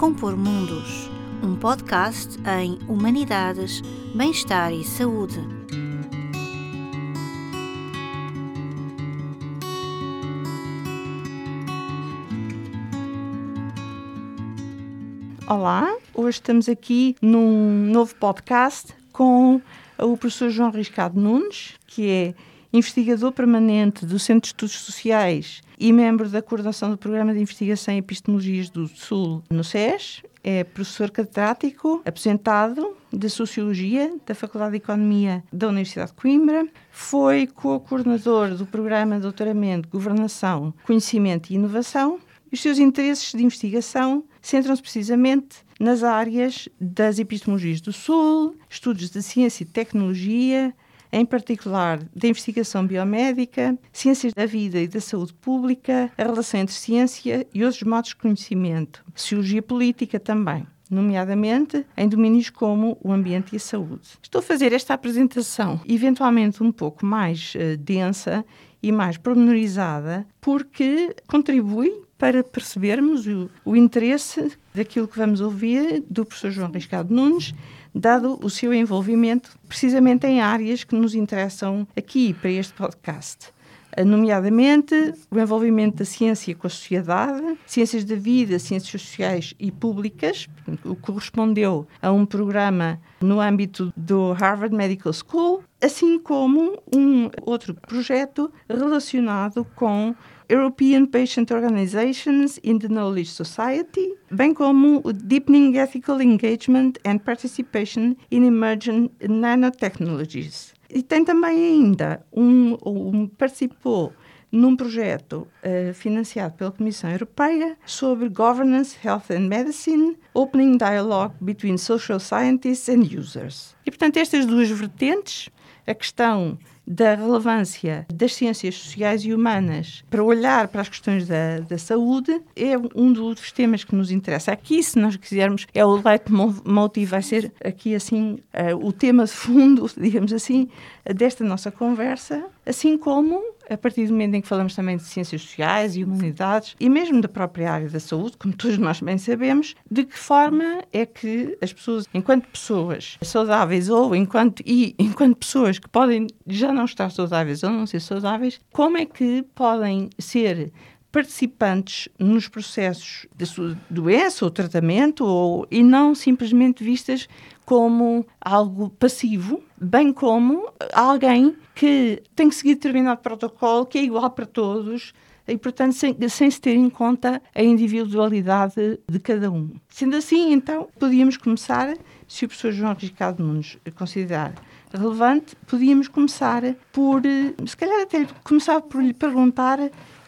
Compor Mundos, um podcast em Humanidades, Bem-Estar e Saúde. Olá, hoje estamos aqui num novo podcast com o professor João Riscado Nunes, que é investigador permanente do Centro de Estudos Sociais e membro da coordenação do Programa de Investigação em Epistemologias do Sul no SES. É professor catedrático aposentado de Sociologia da Faculdade de Economia da Universidade de Coimbra. Foi co-coordenador do Programa de Doutoramento Governação, Conhecimento e Inovação. Os seus interesses de investigação centram-se precisamente nas áreas das epistemologias do Sul, estudos de ciência e tecnologia, em particular da investigação biomédica, ciências da vida e da saúde pública, a relação entre ciência e outros modos de conhecimento, sociologia política também nomeadamente em domínios como o ambiente e a saúde. Estou a fazer esta apresentação eventualmente um pouco mais uh, densa e mais pormenorizada, porque contribui para percebermos o, o, interesse daquilo que vamos ouvir do professor João Riscado Nunes dado o seu envolvimento precisamente em áreas que nos interessam aqui para este podcast nomeadamente o envolvimento da ciência com a sociedade, ciências da vida, ciências sociais e públicas, o que correspondeu a um programa no âmbito do Harvard Medical School, assim como um outro projeto relacionado com European Patient Organizations in the Knowledge Society, bem como o Deepening Ethical Engagement and Participation in Emerging Nanotechnologies. E tem também ainda um, um participou num projeto uh, financiado pela Comissão Europeia sobre Governance, Health and Medicine, Opening Dialogue Between Social Scientists and Users. E, portanto, estas duas vertentes, a questão da relevância das ciências sociais e humanas para olhar para as questões da, da saúde é um dos temas que nos interessa. Aqui, se nós quisermos, é o leitmotiv, vai ser aqui assim uh, o tema de fundo, digamos assim, desta nossa conversa, assim como a partir do momento em que falamos também de ciências sociais e humanidades e mesmo da própria área da saúde, como todos nós bem sabemos, de que forma é que as pessoas, enquanto pessoas saudáveis ou enquanto e enquanto pessoas que podem já não estar saudáveis ou não ser saudáveis, como é que podem ser participantes nos processos de sua doença ou tratamento ou, e não simplesmente vistas como algo passivo, bem como alguém que tem que seguir determinado protocolo que é igual para todos e, portanto, sem, sem se ter em conta a individualidade de cada um. Sendo assim, então, podíamos começar, se o professor João Ricardo Nunes considerar relevante, podíamos começar por, se calhar até começar por lhe perguntar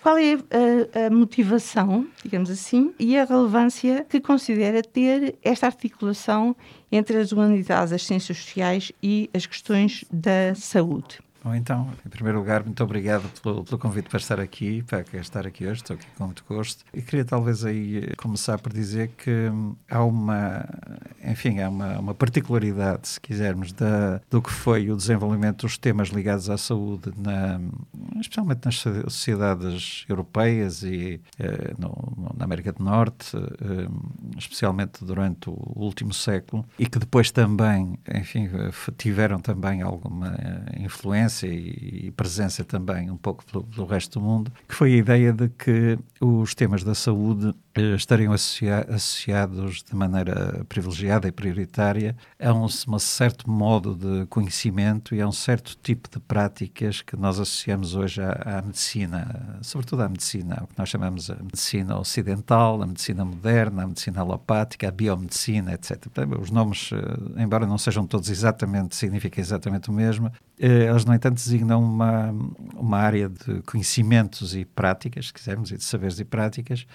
qual é a, a, motivação, digamos assim, e a relevância que considera ter esta articulação entre as humanidades, as ciências sociais e as questões da saúde? Bom, então, em primeiro lugar, muito obrigado pelo, pelo, convite para estar aqui, para estar aqui hoje, estou aqui com muito gosto. E queria talvez aí eh, começar por dizer que há uma, enfim, há uma, uma particularidade, se quisermos, da, do que foi o desenvolvimento dos temas ligados à saúde, na, especialmente nas sociedades europeias e eh, no, na América do Norte, eh, especialmente durante o último século, e que depois também, enfim, eh, tiveram também alguma influência influência e, presença também um pouco pelo, pelo, resto do mundo, que foi a ideia de que os temas da saúde estariam associa associados de maneira privilegiada e prioritária a um, um, certo modo de conhecimento e a um certo tipo de práticas que nós associamos hoje à, à medicina, sobretudo à medicina, o que nós chamamos a medicina ocidental, a medicina moderna, a medicina alopática, a biomedicina, etc. Os nomes, eh, embora não sejam todos exatamente, significam exatamente o mesmo, eh, eles, no entanto, designam uma, uma área de conhecimentos e práticas, se quisermos, e de saberes e práticas,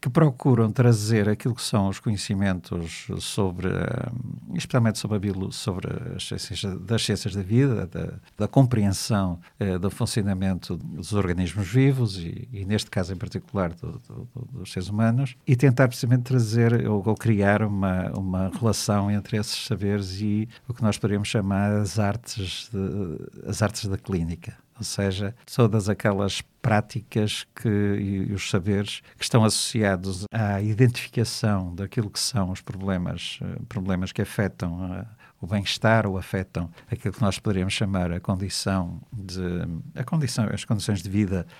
que procuram trazer aquilo que são os conhecimentos sobre, eh, especialmente sobre, a bio, sobre as ciências, das ciências da vida, da, da compreensão eh, do funcionamento dos organismos vivos e, e neste caso em particular do, do, dos seres humanos, e tentar precisamente trazer ou, ou, criar uma, uma relação entre esses saberes e o que nós poderíamos chamar as artes, de, as artes da clínica. Ou seja, todas aquelas práticas que, e, os saberes que estão associados à identificação daquilo que são os problemas, uh, problemas que afetam uh, o bem-estar ou afetam aquilo que nós poderíamos chamar a condição de a condição, as condições de vida eh,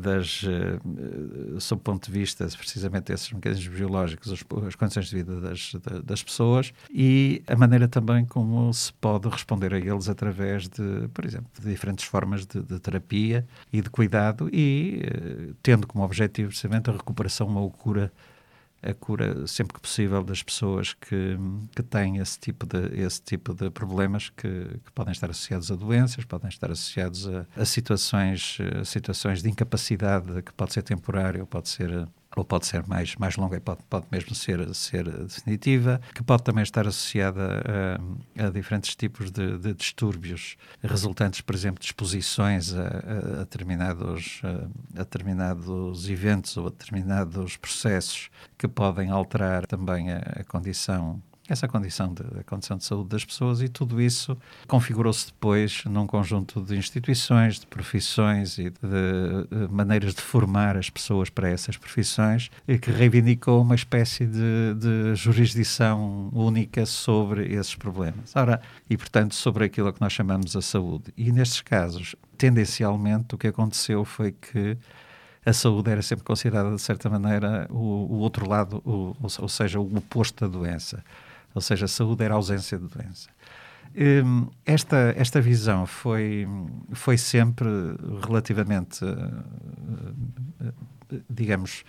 das, uh, sob o ponto de vista precisamente desses mecanismos biológicos, as, as condições de vida das, das pessoas e a maneira também como se pode responder a eles através de, por exemplo, de diferentes formas de, de terapia e de cuidado e uh, tendo como objetivo precisamente a recuperação ou cura a cura sempre que possível das pessoas que, que têm esse tipo de, esse tipo de problemas que, que podem estar associados a doenças, podem estar associados a, a situações, a situações de incapacidade que pode ser temporária, pode ser ou pode ser mais, mais longa e pode, pode mesmo ser, ser definitiva, que pode também estar associada a, a diferentes tipos de, de, distúrbios resultantes, por exemplo, de exposições a, a, a determinados, a, determinados eventos ou a determinados processos que podem alterar também a condição essa condição de, a condição de saúde das pessoas e tudo isso configurou-se depois num conjunto de instituições, de profissões e de, de, maneiras de formar as pessoas para essas profissões e que reivindicou uma espécie de, de jurisdição única sobre esses problemas. Ora, e portanto sobre aquilo que nós chamamos a saúde. E nestes casos, tendencialmente, o que aconteceu foi que a saúde era sempre considerada, de certa maneira, o, o outro lado, o, ou seja, o oposto da doença. Ou seja, saúde era ausência de doença. Hum, esta, esta visão foi, foi sempre relativamente, eh, digamos,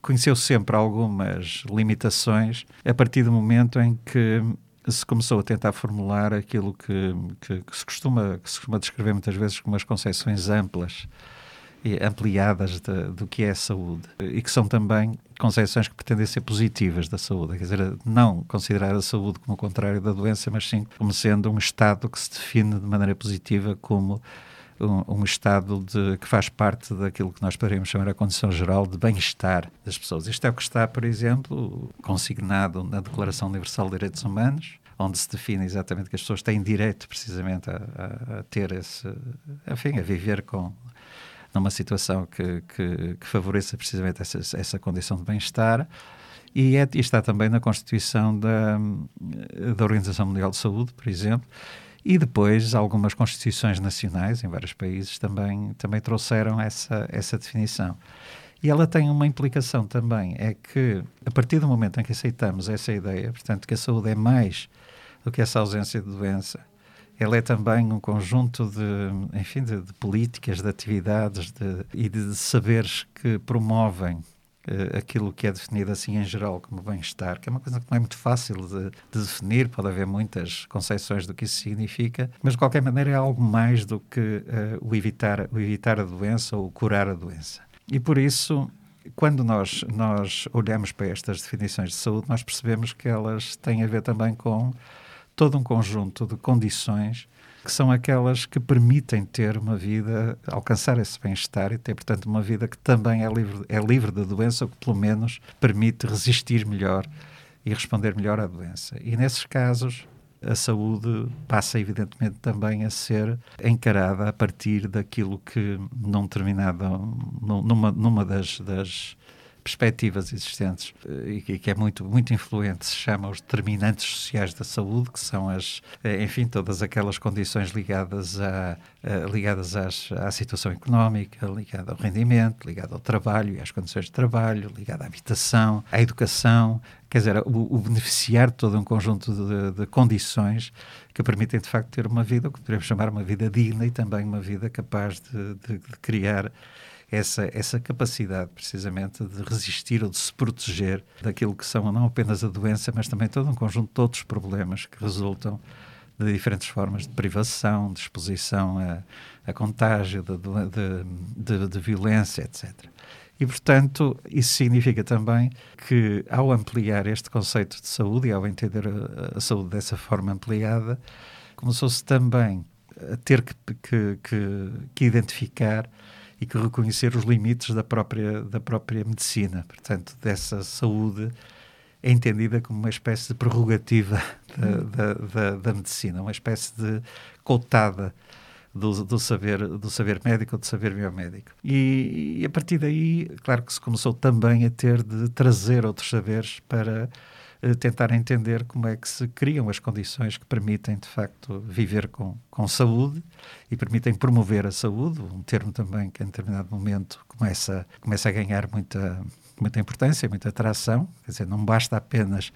conheceu sempre algumas limitações a partir do momento em que se começou a tentar formular aquilo que, que, que se, costuma, que se costuma descrever muitas vezes como as concepções amplas ampliadas de, do que é saúde e que são também concepções que pretendem ser positivas da saúde, quer dizer, não considerar a saúde como o contrário da doença, mas sim como sendo um estado que se define de maneira positiva como um, um, estado de, que faz parte daquilo que nós poderíamos chamar a condição geral de bem-estar das pessoas. Isto é o que está, por exemplo, consignado na Declaração Universal de Direitos Humanos, onde se define exatamente que as pessoas têm direito precisamente a, a, a ter esse, enfim, a viver com numa situação que, que, que favoreça precisamente essa, essa condição de bem-estar. E, é, e, está também na Constituição da, da Organização Mundial de Saúde, por exemplo, e depois algumas constituições nacionais em vários países também, também trouxeram essa, essa definição. E ela tem uma implicação também, é que a partir do momento em que aceitamos essa ideia, portanto, que a saúde é mais do que essa ausência de doença, ela é também um conjunto de, enfim, de, de políticas, de atividades de, e de saberes que promovem uh, aquilo que é definido assim em geral como bem-estar, que é uma coisa que não é muito fácil de, de, definir, pode haver muitas concepções do que isso significa, mas de qualquer maneira é algo mais do que uh, o, evitar, o evitar a doença ou curar a doença. E por isso quando nós, nós olhamos para estas definições de saúde, nós percebemos que elas têm a ver também com todo um conjunto de condições que são aquelas que permitem ter uma vida, alcançar esse bem-estar e ter, portanto, uma vida que também é livre, é livre da doença, ou que pelo menos permite resistir melhor e responder melhor à doença. E nesses casos, a saúde passa, evidentemente, também a ser encarada a partir daquilo que, num determinado, numa, numa das, das perspectivas existentes eh, e que é muito, muito influente, se chama os determinantes sociais da saúde, que são as, eh, enfim, todas aquelas condições ligadas, a, ligadas às, à situação económica, ligada ao rendimento, ligada ao trabalho e às condições de trabalho, ligada à habitação, à educação, quer dizer, o, o beneficiar de todo um conjunto de, de, condições que permitem, de facto, ter uma vida, o que podemos chamar uma vida digna e também uma vida capaz de, de, de criar essa, essa capacidade, precisamente, de resistir ou de se proteger daquilo que são não apenas a doença, mas também todo um conjunto de outros problemas que resultam de diferentes formas de privação, de exposição a, a contágio, de, de, de, de violência, etc. E, portanto, isso significa também que, ao ampliar este conceito de saúde e ao entender a, a saúde dessa forma ampliada, começou-se também a ter que, que, que, que identificar e que reconhecer os limites da própria, da própria medicina, portanto, dessa saúde é entendida como uma espécie de prerrogativa da, hum. da, da, da medicina, uma espécie de cotada do, do, saber, do saber médico ou do saber biomédico. E, e, a partir daí, claro que se começou também a ter de trazer outros saberes para tentar entender como é que se criam as condições que permitem, de facto, viver com, com saúde e permitem promover a saúde, um termo também que em determinado momento começa, começa a ganhar muita, muita importância, muita atração, quer dizer, não basta apenas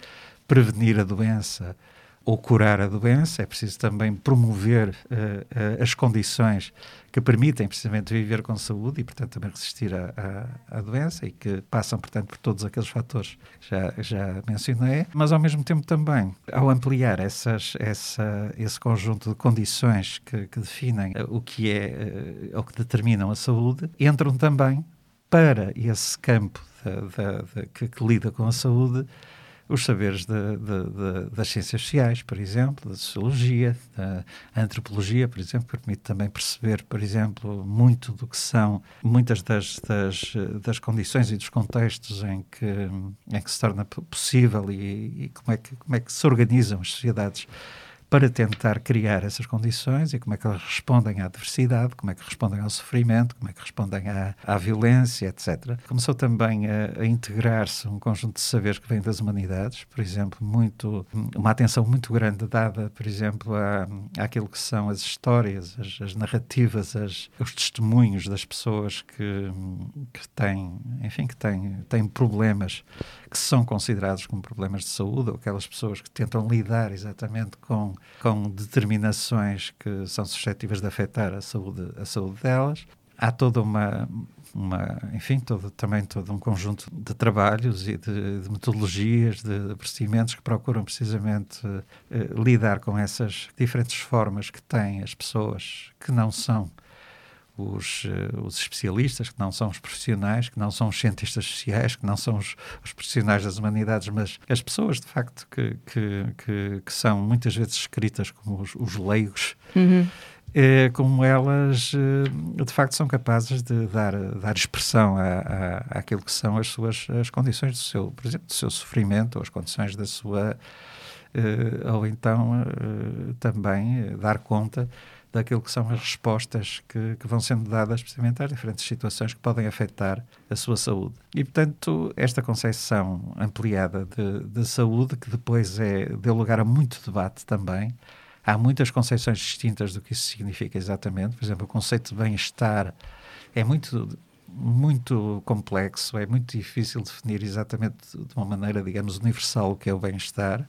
prevenir a doença ou curar a doença, é preciso também promover uh, uh, as condições que permitem precisamente viver com saúde e, portanto, também resistir à, doença e que passam, portanto, por todos aqueles fatores que já, já mencionei, mas ao mesmo tempo também, ao ampliar essas, essa, esse conjunto de condições que, que definem uh, o que é ou que determinam a saúde, entram também para esse campo que, que lida com a saúde os saberes de, de, de, das ciências sociais, por exemplo, da sociologia, da antropologia, por exemplo, que permite também perceber, por exemplo, muito do que são muitas das, das, das condições e dos contextos em que, em que se torna possível e, e como, é que, como é que se organizam as sociedades para tentar criar essas condições e como é que elas respondem à diversidade, como é que respondem ao sofrimento, como é que respondem à, à violência, etc. Começou também a, a integrar-se um conjunto de saberes que vem das humanidades, por exemplo, muito uma atenção muito grande dada, por exemplo, à, àquilo que são as histórias, as, as narrativas, as, os testemunhos das pessoas que, que têm, enfim, que têm, têm problemas que são considerados como problemas de saúde, ou aquelas pessoas que tentam lidar exatamente com com determinações que são suscetíveis de afetar a saúde, a saúde delas. Há toda uma, uma, enfim, todo, também todo um conjunto de trabalhos e de, de metodologias, de, procedimentos que procuram precisamente eh, lidar com essas diferentes formas que têm as pessoas que não são os, uh, os, especialistas, que não são os profissionais, que não são os cientistas sociais, que não são os, os profissionais das humanidades, mas as pessoas, de facto, que, que, que, que são muitas vezes escritas como os, os leigos, uhum. é, como elas, eh, de facto, são capazes de dar, dar expressão à, à, àquilo que são as suas as condições do seu, por exemplo, do seu sofrimento, ou as condições da sua. Uh, ou então também dar conta daquilo que são as respostas que, que, vão sendo dadas precisamente às diferentes situações que podem afetar a sua saúde. E, portanto, esta concepção ampliada de, de saúde, que depois é, deu lugar a muito debate também, há muitas concepções distintas do que isso significa exatamente. Por exemplo, o conceito de bem-estar é muito muito complexo, é muito difícil definir exatamente de uma maneira, digamos, universal o que é o bem-estar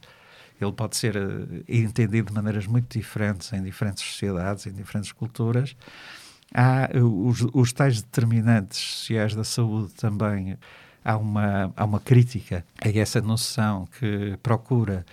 ele pode ser uh, entendido de maneiras muito diferentes em diferentes sociedades, em diferentes culturas. Há uh, os, os tais determinantes sociais da saúde também. Há uma, há uma crítica a essa noção que procura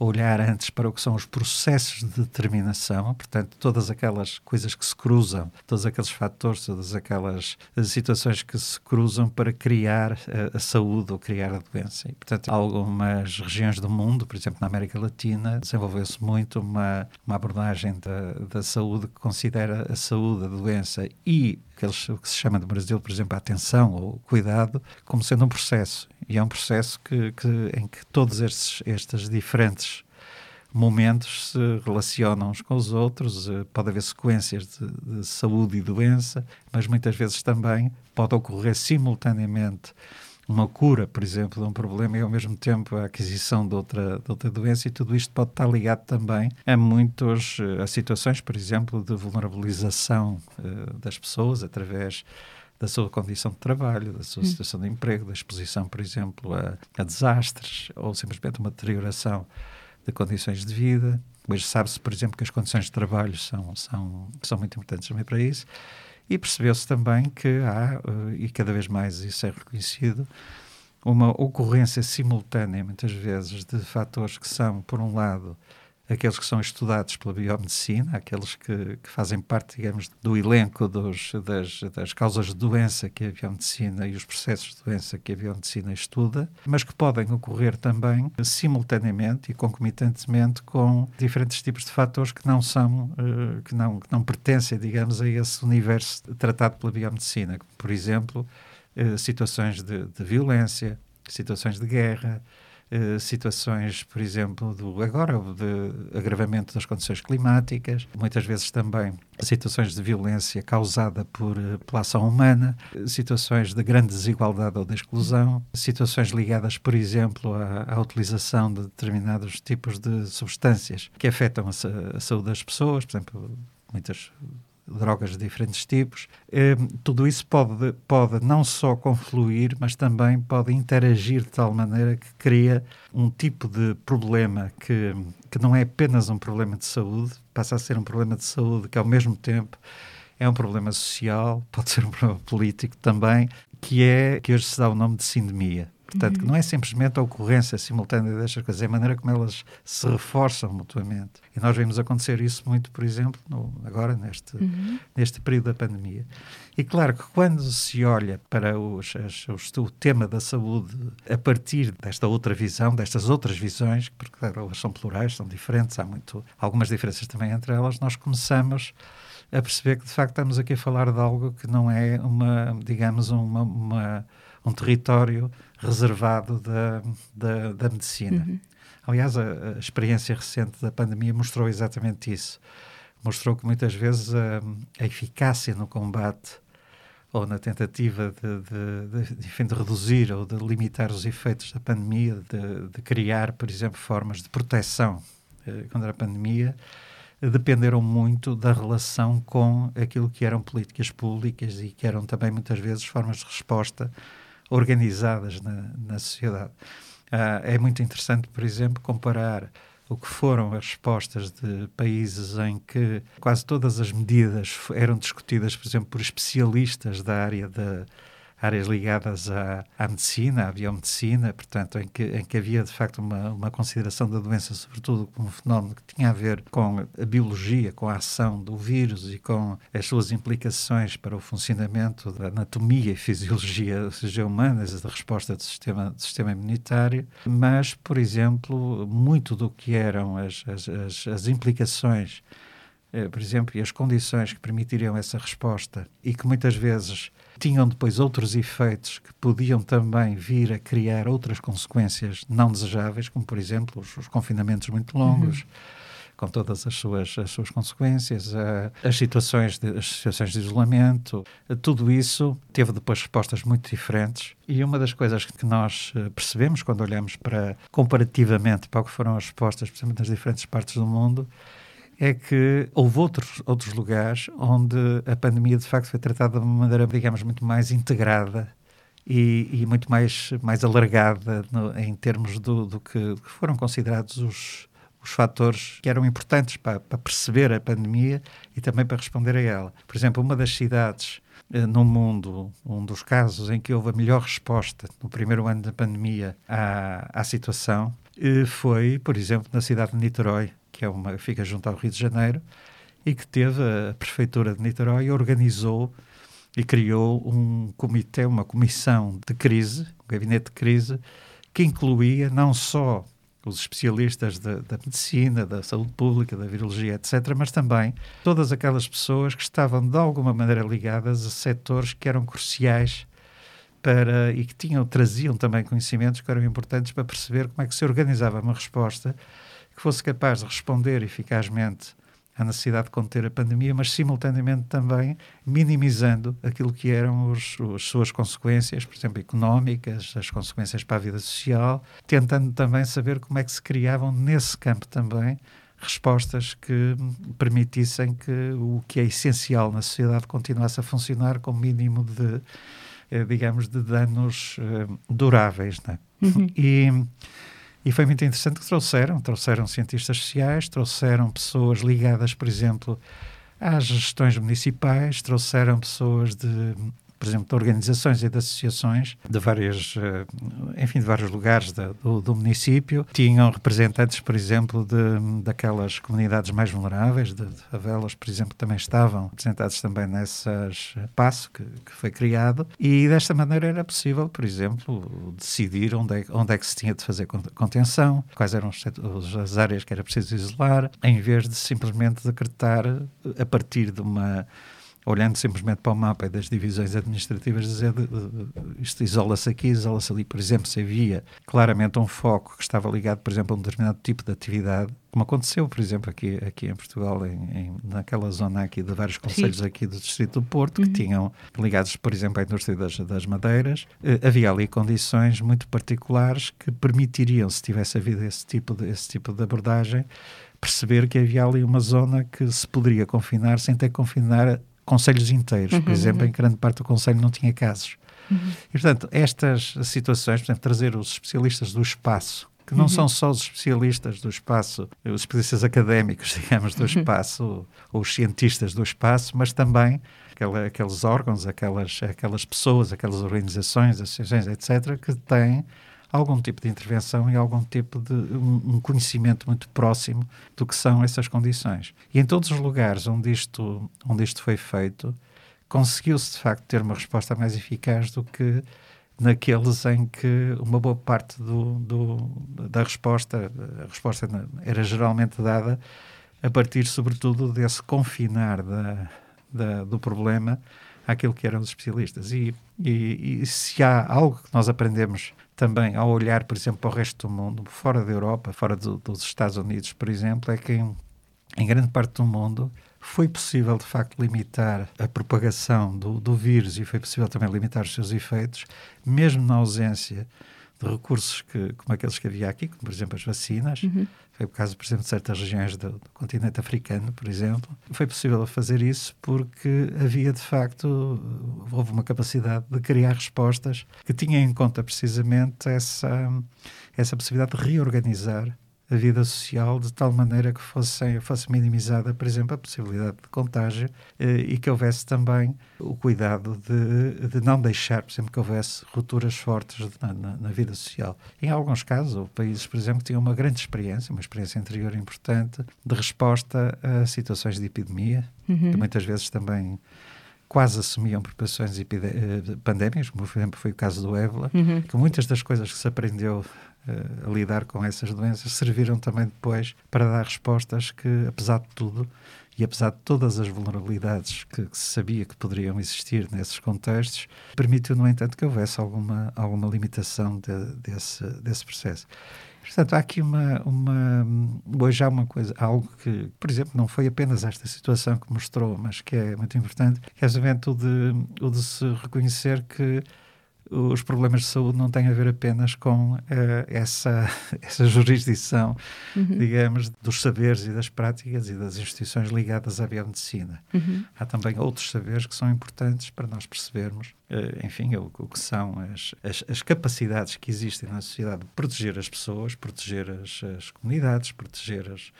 olhar antes para o que são os processos de determinação, portanto, todas aquelas coisas que se cruzam, todos aqueles fatores, todas aquelas situações que se cruzam para criar a, a saúde ou criar a doença. E, portanto, algumas regiões do mundo, por exemplo, na América Latina, desenvolveu-se muito uma, uma abordagem da, da saúde que considera a saúde, a doença e o que se chama no Brasil, por exemplo, a atenção ou cuidado, como sendo um processo. E é um processo que, que em que todos estes, estes diferentes momentos se relacionam uns com os outros, eh, pode haver sequências de, de saúde e doença, mas muitas vezes também pode ocorrer simultaneamente uma cura, por exemplo, de um problema e ao mesmo tempo a aquisição de outra, de outra doença e tudo isto pode estar ligado também a muitos, eh, a situações, por exemplo, de vulnerabilização uh, das pessoas através da sua condição de trabalho, da sua hum. situação de emprego, da exposição, por exemplo, a, a desastres ou simplesmente uma deterioração de condições de vida. Hoje sabe-se, por exemplo, que as condições de trabalho são, são, são muito importantes também para isso. E percebeu-se também que há, eh, e cada vez mais isso é reconhecido, uma ocorrência simultânea, muitas vezes, de fatores que são, por um lado, aqueles que são estudados pela biomedicina, aqueles que, que fazem parte, digamos, do elenco dos, das, das causas de doença que a biomedicina e os processos de doença que a biomedicina estuda, mas que podem ocorrer também simultaneamente e concomitantemente com diferentes tipos de fatores que não são, uh, que, não, que não pertencem, digamos, a esse universo tratado pela biomedicina, por exemplo, uh, situações de, de violência, situações de guerra, eh, situações, por exemplo, do agora de agravamento das condições climáticas, muitas vezes também situações de violência causada por eh, pela ação humana, situações de grande desigualdade ou de exclusão, situações ligadas, por exemplo, à, à utilização de determinados tipos de substâncias que afetam a, a saúde das pessoas, por exemplo, muitas drogas de diferentes tipos. Eh, tudo isso pode, pode não só confluir, mas também pode interagir de tal maneira que cria um tipo de problema que, que não é apenas um problema de saúde, passa a ser um problema de saúde que, ao mesmo tempo, é um problema social, pode ser um problema político também, que é que hoje se dá o nome de sindemia. Portanto, uhum. não é simplesmente a ocorrência simultânea destas coisas, é a maneira como elas se reforçam mutuamente. E nós vemos acontecer isso muito, por exemplo, no, agora neste, uhum. neste período da pandemia. E claro que quando se olha para os, as, os, o tema da saúde a partir desta outra visão, destas outras visões, porque claro, elas são plurais, são diferentes, há muito, algumas diferenças também entre elas, nós começamos a perceber que de facto estamos aqui a falar de algo que não é uma, digamos, uma, uma um território reservado da, da, da medicina. Uhum. Aliás, a, a, experiência recente da pandemia mostrou exatamente isso. Mostrou que muitas vezes a, a eficácia no combate ou na tentativa de, de, de, de, reduzir ou de limitar os efeitos da pandemia, de, de criar, por exemplo, formas de proteção eh, contra a pandemia, dependeram muito da relação com aquilo que eram políticas públicas e que eram também muitas vezes formas de resposta organizadas na, na sociedade. Uh, é muito interessante, por exemplo, comparar o que foram as respostas de países em que quase todas as medidas eram discutidas, por exemplo, por especialistas da área da áreas ligadas à, à, medicina, à biomedicina, portanto, em que, em que havia de facto uma, uma consideração da doença, sobretudo como um fenómeno que tinha a ver com a biologia, com a ação do vírus e com as suas implicações para o funcionamento da anatomia e fisiologia, seja humanas da resposta do sistema, do sistema imunitário, mas, por exemplo, muito do que eram as, as, as, as implicações eh, por exemplo, e as condições que permitiriam essa resposta e que muitas vezes tinham depois outros efeitos que podiam também vir a criar outras consequências não desejáveis, como por exemplo os, os confinamentos muito longos. Uhum. Com todas as suas, as suas consequências, uh, as, situações de, as situações de isolamento, tudo isso teve depois respostas muito diferentes. E uma das coisas que nós uh, percebemos quando olhamos para, comparativamente, para o que foram as respostas, por exemplo, nas diferentes partes do mundo, é que houve outros, outros lugares onde a pandemia de facto foi tratada de uma maneira, digamos, muito mais integrada e, e muito mais, mais alargada no, em termos do, do, que, do, que, foram considerados os, os fatores que eram importantes para, para, perceber a pandemia e também para responder a ela. Por exemplo, uma das cidades eh, no mundo, um dos casos em que houve a melhor resposta no primeiro ano da pandemia à, à situação, eh, foi, por exemplo, na cidade de Niterói, que é uma, fica junto ao Rio de Janeiro, e que teve a Prefeitura de Niterói organizou e criou um comitê, uma comissão de crise, um gabinete de crise, que incluía não só os especialistas da, da, medicina, da saúde pública, da virologia, etc., mas também todas aquelas pessoas que estavam de alguma maneira ligadas a setores que eram cruciais para e que tinham traziam também conhecimentos que eram importantes para perceber como é que se organizava uma resposta que fosse capaz de responder eficazmente à necessidade de conter a pandemia, mas simultaneamente também minimizando aquilo que eram os, as suas consequências, por exemplo, económicas, as consequências para a vida social, tentando também saber como é que se criavam nesse campo também respostas que permitissem que o que é essencial na sociedade continuasse a funcionar com o mínimo de, eh, digamos, de danos eh, duráveis. Né? Uhum. E e foi muito interessante que trouxeram, trouxeram cientistas sociais, trouxeram pessoas ligadas, por exemplo, às gestões municipais, trouxeram pessoas de por exemplo, de organizações e de associações de várias, eh, enfim, de vários lugares do, do, município. Tinham representantes, por exemplo, de, daquelas comunidades mais vulneráveis, de, de favelas, por exemplo, também estavam representados também nessas passo que, que, foi criado. E desta maneira era possível, por exemplo, decidir onde é, onde é que se tinha de fazer contenção, quais eram as áreas que era preciso isolar, em vez de simplesmente decretar a partir de uma olhando simplesmente para o mapa das divisões administrativas, dizer de, de, isto isola-se aqui, isola-se ali. Por exemplo, se havia claramente um foco que estava ligado, por exemplo, a um determinado tipo de atividade, como aconteceu, por exemplo, aqui, aqui em Portugal, em, em naquela zona aqui de vários conselhos Sim. aqui do Distrito do Porto, uhum. que tinham ligados, por exemplo, à indústria das, das madeiras, eh, havia ali condições muito particulares que permitiriam, se tivesse havido esse tipo de, esse tipo de abordagem, perceber que havia ali uma zona que se poderia confinar sem ter que confinar conselhos inteiros. Uhum, por exemplo, uhum. em grande parte do conselho não tinha casos. Uhum. E, portanto, estas situações, portanto, trazer os especialistas do espaço, que não uhum. são só os especialistas do espaço, os especialistas académicos, digamos, do uhum. espaço, ou os cientistas do espaço, mas também aquela, aqueles órgãos, aquelas, aquelas pessoas, aquelas organizações, associações, etc., que têm algum tipo de intervenção e algum tipo de um, conhecimento muito próximo do que são essas condições. E em todos os lugares onde isto, onde isto foi feito, conseguiu-se de facto ter uma resposta mais eficaz do que naqueles em que uma boa parte do, do, da resposta, a resposta era geralmente dada a partir, sobretudo, desse confinar da, da, do problema àquilo que eram os especialistas. E, e, e, se há algo que nós aprendemos também ao olhar, por exemplo, para o resto do mundo, fora da Europa, fora do, dos Estados Unidos, por exemplo, é que em, em, grande parte do mundo foi possível, de facto, limitar a propagação do, do vírus e foi possível também limitar os seus efeitos, mesmo na ausência de recursos que, como aqueles que havia aqui, como por exemplo as vacinas, uhum. Foi o caso, por exemplo, de certas regiões do, do, continente africano, por exemplo, foi possível fazer isso porque havia de facto, houve uma capacidade de criar respostas que tinham em conta precisamente essa, essa possibilidade de reorganizar a vida social de tal maneira que fosse, fosse minimizada, por exemplo, a possibilidade de contágio eh, e que houvesse também o cuidado de, de não deixar, por exemplo, que houvesse rupturas fortes na, na, na, vida social. Em alguns casos, houve países, por exemplo, que tinham uma grande experiência, uma experiência anterior importante, de resposta a situações de epidemia, uhum. que muitas vezes também quase assumiam preocupações eh, pandémicas, como por exemplo foi o caso do ébola, uhum. que muitas das coisas que se aprendeu a lidar com essas doenças serviram também depois para dar respostas que, apesar de tudo, e apesar de todas as vulnerabilidades que, que, se sabia que poderiam existir nesses contextos, permitiu, no entanto, que houvesse alguma, alguma limitação de, desse, desse processo. Portanto, há aqui uma, uma. Hoje há uma coisa, algo que, por exemplo, não foi apenas esta situação que mostrou, mas que é muito importante, que é o de, o de se reconhecer que os problemas de saúde não têm a ver apenas com uh, essa, essa jurisdição, uhum. digamos, dos saberes e das práticas e das instituições ligadas à biomedicina. Uhum. Há também outros saberes que são importantes para nós percebermos, uh, enfim, o, o, que são as, as, as, capacidades que existem na sociedade de proteger as pessoas, proteger as, as comunidades, proteger as,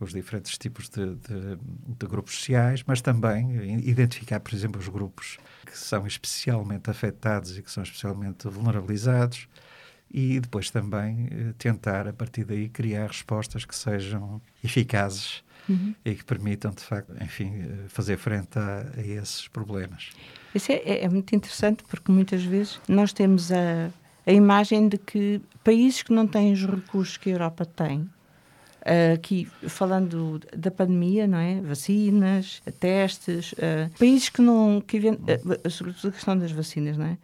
os diferentes tipos de, de, de, grupos sociais, mas também identificar, por exemplo, os grupos que são especialmente afetados e que são especialmente vulnerabilizados e depois também eh, tentar, a partir daí, criar respostas que sejam eficazes uhum. e que permitam, de facto, enfim, eh, fazer frente a, a esses problemas. Isso é, é, é, muito interessante porque muitas vezes nós temos a, a imagem de que países que não têm os recursos que a Europa tem aqui falando da pandemia, não é? Vacinas, testes, uh, países que não. Que, uh, sobretudo a questão das vacinas, não é?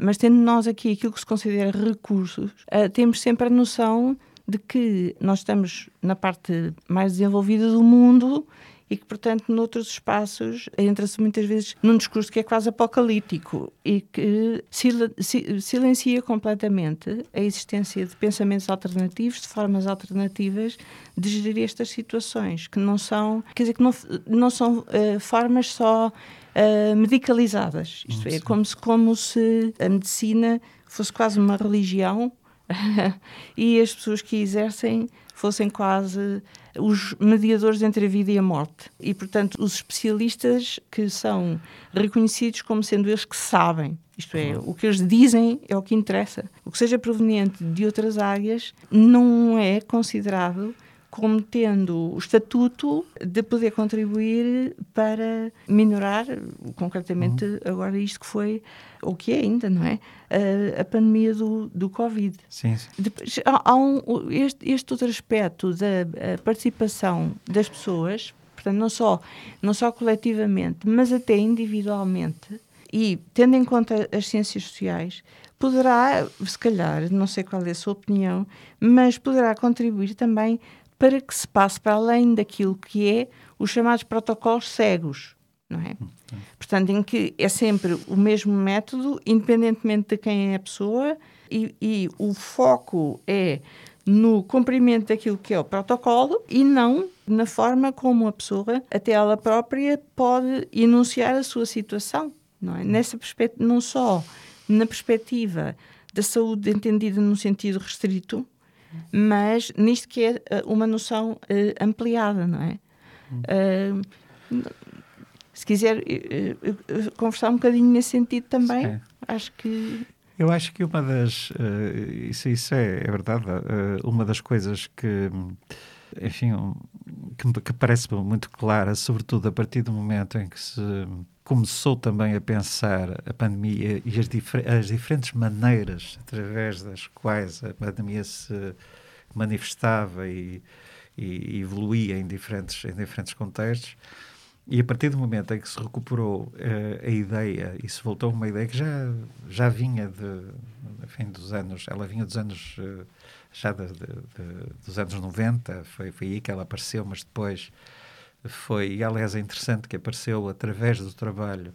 Mas tendo nós aqui aquilo que se considera recursos, temos sempre a noção de que nós estamos na parte mais desenvolvida do mundo e que, portanto, noutros espaços entra-se muitas vezes num discurso que é quase apocalíptico e que silencia completamente a existência de pensamentos alternativos, de formas alternativas de gerir estas situações, que não são, quer dizer, que não, não são uh, formas só uh, medicalizadas. Isto é, como se, como se a medicina fosse quase uma religião e as pessoas que exercem fossem quase os mediadores entre a vida e a morte. E, portanto, os especialistas que são reconhecidos como sendo eles que sabem. Isto é, o que eles dizem é o que interessa. O que seja proveniente de outras áreas não é considerado como tendo o estatuto de poder contribuir para minorar, concretamente uhum. agora isto que foi, ou que é ainda, não é? A, a pandemia do, do Covid. Sim, sim. Depois, há, há um, este, este outro aspecto da participação das pessoas, portanto, não só, não só coletivamente, mas até individualmente, e tendo em conta as ciências sociais, poderá, se calhar, não sei qual é a sua opinião, mas poderá contribuir também para que se passe para além daquilo que é os chamados protocolos cegos, não é? Portanto, em que é sempre o mesmo método, independentemente de quem é a pessoa, e, e o foco é no cumprimento daquilo que é o protocolo e não na forma como a pessoa, até ela própria, pode enunciar a sua situação. Não, é? Nessa perspectiva, não só na perspectiva da saúde entendida num sentido restrito, mas nisto que é eh, uma noção uh, ampliada, não é? Uh, se quiser uh, conversar um bocadinho nesse sentido também, Sim. acho que eu acho que uma das. Isso, isso é, é verdade. Uma das coisas que. Enfim, um, que, que parece muito clara, sobretudo a partir do momento em que se começou também a pensar a pandemia e as, as diferentes maneiras através das quais a pandemia se manifestava e, e evoluía em diferentes, em diferentes contextos. E a partir do momento em que se recuperou uh, a ideia e se voltou a uma ideia que já, já vinha de, enfim, dos anos, ela vinha dos anos, uh, já de, de, dos anos 90, foi, foi aí que ela apareceu, mas depois foi, aliás é interessante que apareceu através do trabalho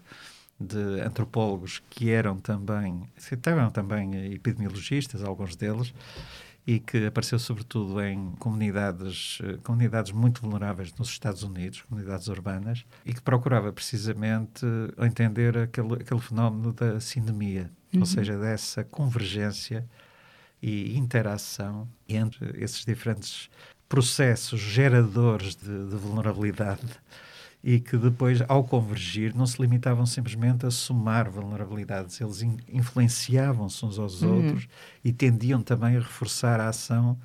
de antropólogos que eram também, eram também epidemiologistas, alguns deles, e que apareceu sobretudo em comunidades, eh, comunidades muito vulneráveis nos Estados Unidos, comunidades urbanas, e que procurava precisamente entender aquele, aquele fenómeno da sindemia, uhum. ou seja, dessa convergência e interação entre esses diferentes processos geradores de, de vulnerabilidade e que depois, ao convergir, não se limitavam simplesmente a somar vulnerabilidades, eles in, influenciavam-se uns aos uhum. outros e tendiam também a reforçar a ação,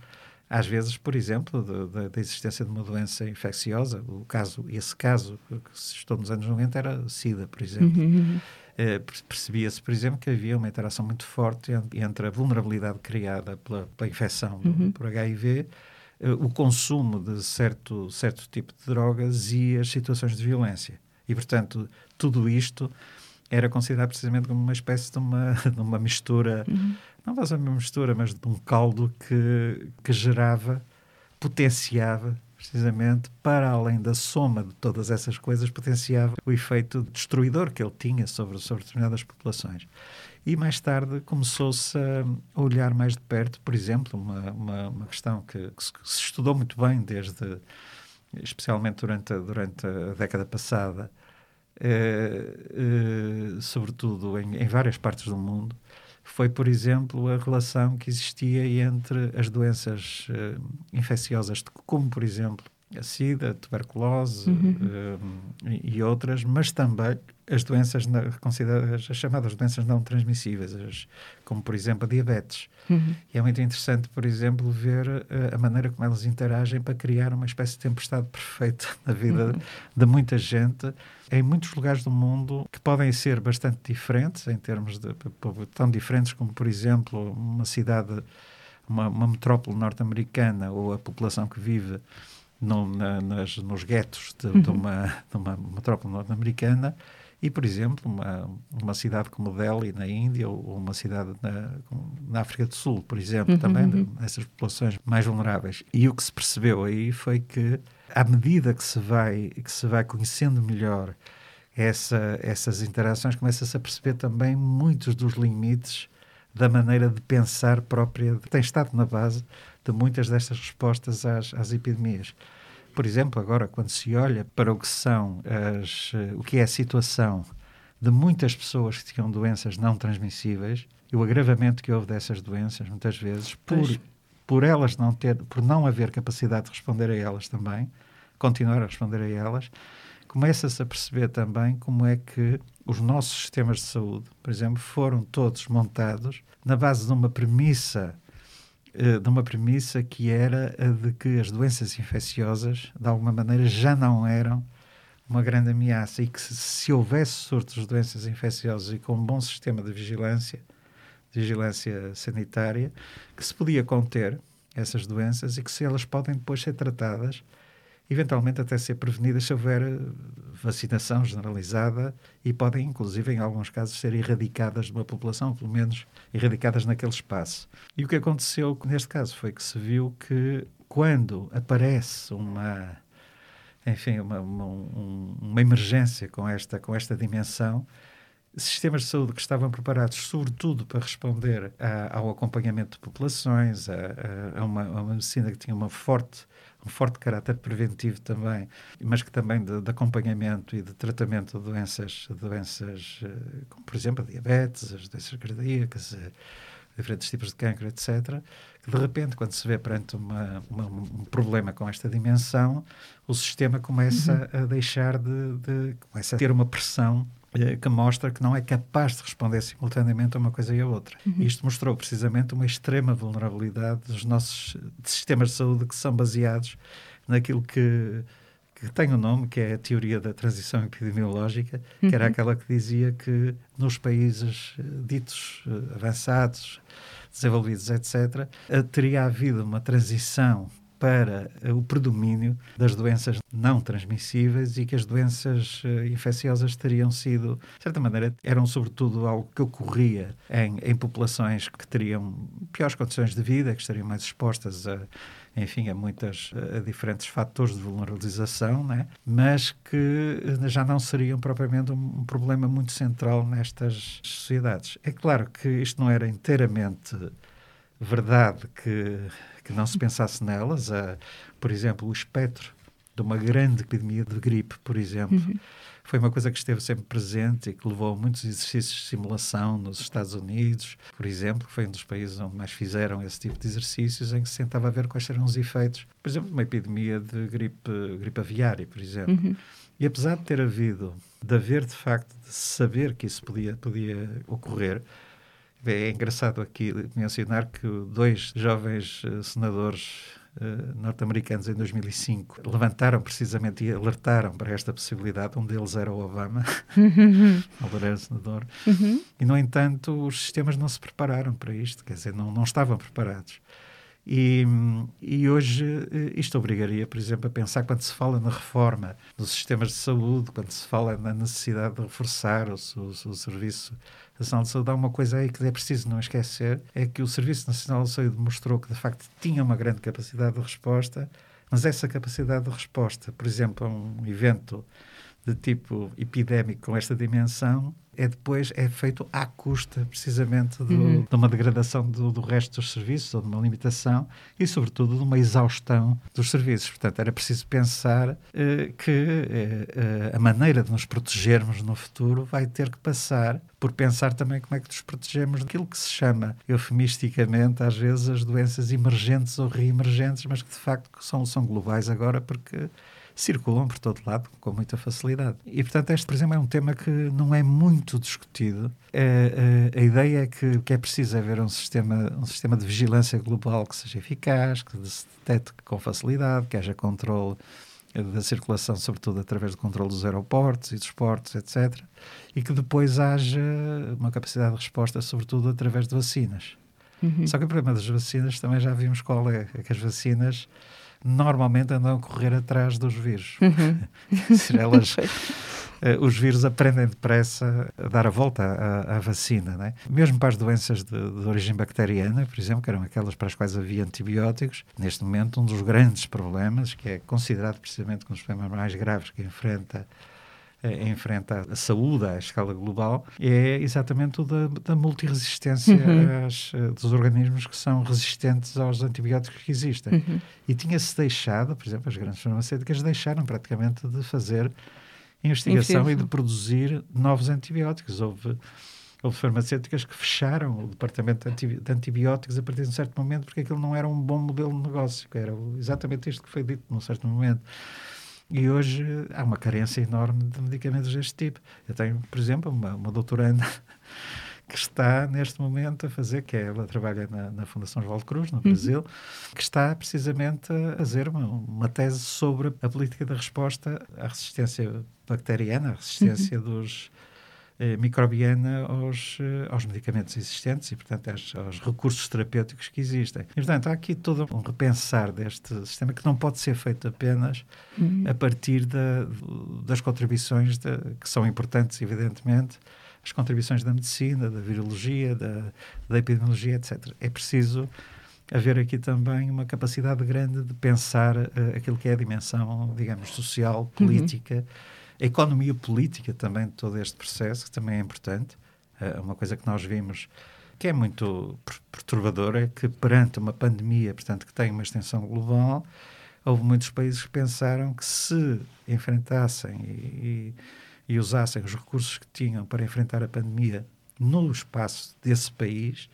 às vezes, por exemplo, da existência de uma doença infecciosa. O caso, esse caso que se estou nos anos 90 era o SIDA, por exemplo. Uhum. Uh, Percebia-se, por exemplo, que havia uma interação muito forte entre a vulnerabilidade criada pela, pela infecção uhum. por HIV o consumo de certo, certo tipo de drogas e as situações de violência. E, portanto, tudo isto era considerado precisamente como uma espécie de uma, de uma mistura, uhum. não vai ser uma mistura, mas de um caldo que, que gerava, potenciava precisamente para além da soma de todas essas coisas, potenciava o efeito destruidor que ele tinha sobre, sobre determinadas populações. E mais tarde começou-se a olhar mais de perto, por exemplo, uma, uma, uma questão que, que, se estudou muito bem desde, especialmente durante, a, durante a década passada, eh, eh, sobretudo em, em, várias partes do mundo, foi, por exemplo, a relação que existia entre as doenças eh, infecciosas, como, por exemplo, a SIDA, a tuberculose uhum. e, e outras, mas também as doenças consideradas as chamadas doenças não transmissíveis, as, como por exemplo a diabetes. Uhum. E é muito interessante, por exemplo, ver uh, a maneira como elas interagem para criar uma espécie de tempestade perfeita na vida uhum. de muita gente em muitos lugares do mundo que podem ser bastante diferentes em termos de tão diferentes como por exemplo uma cidade uma, uma metrópole norte-americana ou a população que vive no, na, nas, nos guetos de, uhum. de, uma, de uma metrópole norte-americana e, por exemplo, uma, uma cidade como Delhi, na Índia, ou uma cidade na, na África do Sul, por exemplo, uhum, também, uhum. nessas populações mais vulneráveis. E o que se percebeu aí foi que, à medida que se vai, que se vai conhecendo melhor essa, essas interações, começa-se a perceber também muitos dos limites da maneira de pensar própria, que tem estado na base de muitas destas respostas às, às epidemias. Por exemplo, agora, quando se olha para o que são as, o que é a situação de muitas pessoas que tinham doenças não transmissíveis e o agravamento que houve dessas doenças, muitas vezes, por, por elas não ter, por não haver capacidade de responder a elas também, continuar a responder a elas, começa-se a perceber também como é que os nossos sistemas de saúde, por exemplo, foram todos montados na base de uma premissa eh, de uma premissa que era a de que as doenças infecciosas, de alguma maneira, já não eram uma grande ameaça e que se, se houvesse surtos de doenças infecciosas e com um bom sistema de vigilância, de vigilância sanitária, que se podia conter essas doenças e que se elas podem depois ser tratadas eventualmente até ser prevenidas se houver eh, vacinação generalizada e podem, inclusive, em alguns casos, ser erradicadas de uma população, pelo menos erradicadas naquele espaço. E o que aconteceu neste caso foi que se viu que quando aparece uma enfim, uma, uma, uma emergência com esta, com esta dimensão, sistemas de saúde que estavam preparados, sobretudo, para responder a, ao acompanhamento de populações, a, a, uma, a, uma, medicina que tinha uma forte, um forte caráter preventivo também, mas que também de, de acompanhamento e de tratamento de doenças, doenças eh, como, por exemplo, a diabetes, as doenças cardíacas, eh, diferentes tipos de câncer, etc., que de repente, quando se vê perante uma, uma, um problema com esta dimensão, o sistema começa uhum. a deixar de, de, começa a ter uma pressão que mostra que não é capaz de responder simultaneamente a uma coisa e a outra. Uhum. Isto mostrou precisamente uma extrema vulnerabilidade dos nossos sistemas de saúde que são baseados naquilo que, que tem o um nome, que é a teoria da transição epidemiológica, uhum. que era uhum. aquela que dizia que nos países eh, ditos eh, avançados, desenvolvidos, etc., teria havido uma transição para eh, o predomínio das doenças não transmissíveis e que as doenças uh, infecciosas teriam sido, de certa maneira, eram sobretudo algo que ocorria em, em populações que teriam piores condições de vida, que estariam mais expostas a enfim, a muitas diferentes fatores de vulnerabilização, né? mas que eh, já não seriam propriamente um problema muito central nestas sociedades. É claro que isto não era inteiramente verdade que que não se pensasse nelas. Uh, por exemplo, o espectro de uma grande epidemia de gripe, por exemplo, uhum. foi uma coisa que esteve sempre presente e que levou a muitos exercícios de simulação nos Estados Unidos, por exemplo, que foi um dos países onde mais fizeram esse tipo de exercícios, em que se tentava ver quais eram os efeitos, por exemplo, de uma epidemia de gripe, gripe aviária, por exemplo. Uhum. E apesar de ter havido, de haver de facto, de saber que isso podia, podia ocorrer, é engraçado aqui mencionar que dois jovens uh, senadores uh, norte-americanos em 2005 levantaram precisamente e alertaram para esta possibilidade. Um deles era o Obama, Albert era senador. Uhum. E, no entanto, os sistemas não se prepararam para isto, quer dizer, não, não estavam preparados. E, e, hoje eh, isto obrigaria, por exemplo, a pensar quando se fala na reforma dos sistemas de saúde, quando se fala na necessidade de reforçar o, o, o Serviço Nacional de Saúde, há uma coisa aí que é preciso não esquecer, é que o Serviço Nacional de Saúde mostrou que, de facto, tinha uma grande capacidade de resposta, mas essa capacidade de resposta, por exemplo, a um evento de tipo epidémico com esta dimensão, é depois é feito à custa, precisamente, do, uhum. de uma degradação do, do, resto dos serviços, ou de uma limitação, e, sobretudo, de uma exaustão dos serviços. Portanto, era preciso pensar eh, que eh, eh, a maneira de nos protegermos no futuro vai ter que passar por pensar também como é que nos protegemos daquilo que se chama, eufemisticamente, às vezes, as doenças emergentes ou reemergentes, mas que, de facto, são, são globais agora, porque circulam por todo lado com muita facilidade. E, portanto, este, por exemplo, é um tema que não é muito discutido. É, é, a ideia é que, que é preciso haver um sistema, um sistema de vigilância global que seja eficaz, que se detecte com facilidade, que haja controle da circulação, sobretudo através do controle dos aeroportos e dos portos, etc. E que depois haja uma capacidade de resposta, sobretudo através de vacinas. Uhum. Só que o problema das vacinas também já vimos qual é, é que as vacinas normalmente andam a correr atrás dos vírus. Uhum. Elas, uh, os vírus aprendem depressa a dar a volta à, à vacina. Né? Mesmo para as doenças de, de, origem bacteriana, por exemplo, que eram aquelas para as quais havia antibióticos, neste momento um dos grandes problemas, que é considerado precisamente um dos problemas mais graves que enfrenta eh, enfrenta a saúde à escala global é exatamente o da, da multiresistência uhum. às, eh, dos organismos que são resistentes aos antibióticos que existem. Uhum. E tinha-se deixado, por exemplo, as grandes farmacêuticas deixaram praticamente de fazer investigação e de produzir novos antibióticos. Houve, houve farmacêuticas que fecharam o departamento de antibióticos a partir de um certo momento porque aquilo não era um bom modelo de negócio, era exatamente isto que foi dito num certo momento. E hoje há uma carência enorme de medicamentos deste tipo. Eu tenho, por exemplo, uma, uma doutoranda que está neste momento a fazer, que é, ela trabalha na, na Fundação João Cruz, no uhum. Brasil, uhum. que está precisamente a fazer uma, uma, tese sobre a política de resposta à resistência bacteriana, à resistência uhum. dos, microbiana aos, eh, aos medicamentos existentes e, portanto, aos, aos, recursos terapêuticos que existem. E, portanto, há aqui todo um repensar deste sistema que não pode ser feito apenas uhum. a partir da, das contribuições de, que são importantes, evidentemente, as contribuições da medicina, da virologia, da, da epidemiologia, etc. É preciso haver aqui também uma capacidade grande de pensar uh, aquilo que é a dimensão, digamos, social, uhum. política. Uhum a economia política também de todo este processo, que também é importante. Uh, uma coisa que nós vimos que é muito perturbadora é que perante uma pandemia, portanto, que tem uma extensão global, houve muitos países que pensaram que se enfrentassem e, e, e usassem os recursos que tinham para enfrentar a pandemia no espaço desse país,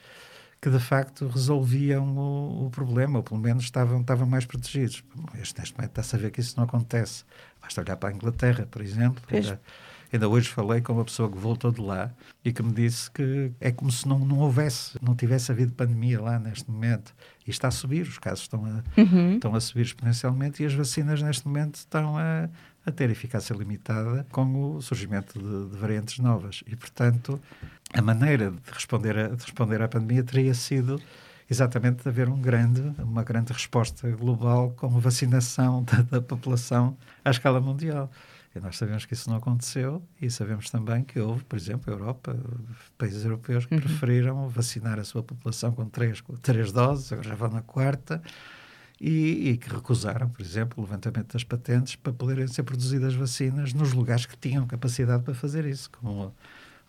que de facto resolviam o, o, problema, ou pelo menos estavam, estavam mais protegidos. Este, neste momento está-se a ver que isso não acontece. Basta olhar para a Inglaterra, por exemplo. Ainda, ainda, hoje falei com uma pessoa que voltou de lá e que me disse que é como se não, não houvesse, não tivesse havido pandemia lá neste momento. E está a subir, os casos estão a, uhum. estão a subir exponencialmente e as vacinas neste momento estão a, a ter eficácia limitada com o surgimento de, de, variantes novas. E, portanto, a maneira de responder, a, de responder à pandemia teria sido exatamente de haver um grande, uma grande resposta global com a vacinação da, da população à escala mundial. E nós sabemos que isso não aconteceu e sabemos também que houve, por exemplo, a Europa, países europeus que uhum. preferiram vacinar a sua população com três, com três doses, agora já vão na quarta, e, e, que recusaram, por exemplo, o levantamento das patentes para poderem ser produzidas vacinas nos lugares que tinham capacidade para fazer isso, como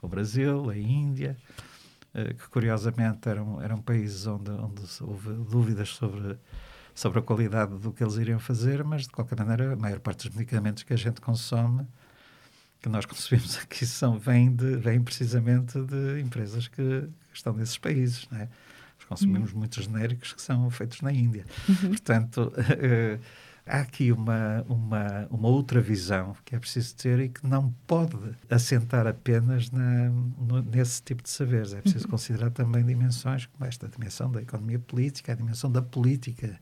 o Brasil, a Índia. Eh, que curiosamente eram, eram países onde, onde houve dúvidas sobre, sobre a qualidade do que eles iriam fazer, mas de qualquer maneira a maior parte dos medicamentos que a gente consome, que nós consumimos aqui, são, vêm, de, vêm precisamente de empresas que, que estão nesses países. Não é? Nós consumimos uhum. muitos genéricos que são feitos na Índia. Uhum. Portanto. Uh, há aqui uma, uma, uma outra visão que é preciso ter e que não pode assentar apenas na, no, nesse tipo de saberes. É preciso uhum. considerar também dimensões como esta dimensão da economia política, a dimensão da política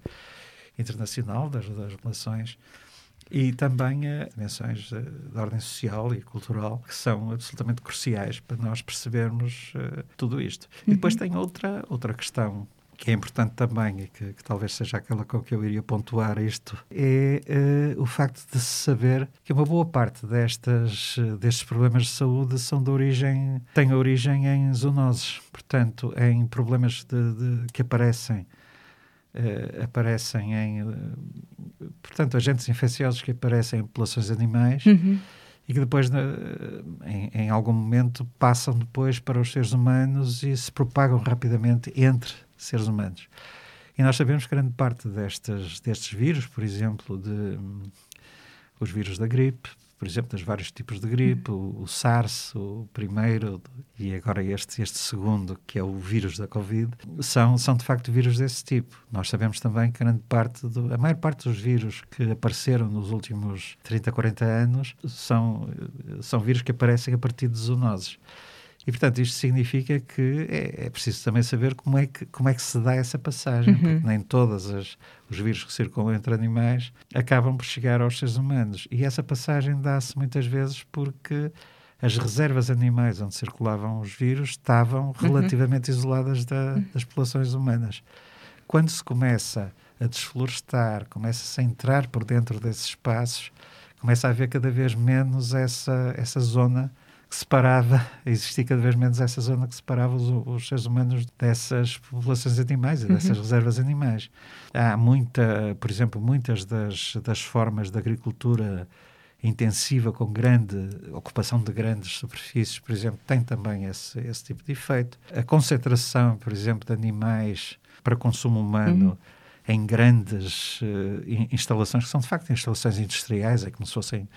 internacional, das, das relações e também a dimensões uh, de ordem social e cultural que são absolutamente cruciais para nós percebermos uh, tudo isto. Uhum. E depois tem outra, outra questão que é importante também e que, que, talvez seja aquela com que eu iria pontuar isto, é uh, o facto de se saber que uma boa parte destas, destes problemas de saúde são de origem, têm origem em zoonoses, portanto, em problemas de, de que aparecem Uh, aparecem em, uh, portanto, agentes infecciosos que aparecem em populações animais uhum. e que depois, em, em, algum momento, passam depois para os seres humanos e se propagam rapidamente entre seres humanos. E nós sabemos que grande parte destes, destes vírus, por exemplo, de, um, os vírus da gripe, por exemplo, dos vários tipos de gripe, o, o, SARS, o primeiro, e agora este, este segundo, que é o vírus da Covid, são, são de facto vírus desse tipo. Nós sabemos também que grande parte, do, a maior parte dos vírus que apareceram nos últimos 30, 40 anos são, são vírus que aparecem a partir de zoonoses. E, portanto, isto significa que é, é, preciso também saber como é que, como é que se dá essa passagem, uhum. porque nem todos os vírus que circulam entre animais acabam por chegar aos seres humanos. E essa passagem dá-se muitas vezes porque as reservas animais onde circulavam os vírus estavam uhum. relativamente uhum. isoladas da, das populações humanas. Quando se começa a desflorestar, começa-se a entrar por dentro desses espaços, começa a haver cada vez menos essa, essa zona que separava, existia cada vez menos essa zona que separava os, os seres humanos dessas populações animais e dessas uhum. reservas animais. Há muita, por exemplo, muitas das, das formas de agricultura intensiva com grande ocupação de grandes superfícies, por exemplo, tem também esse, esse tipo de efeito. A concentração, por exemplo, de animais para consumo humano uhum. em grandes uh, instalações, que são de facto instalações industriais, é como se fossem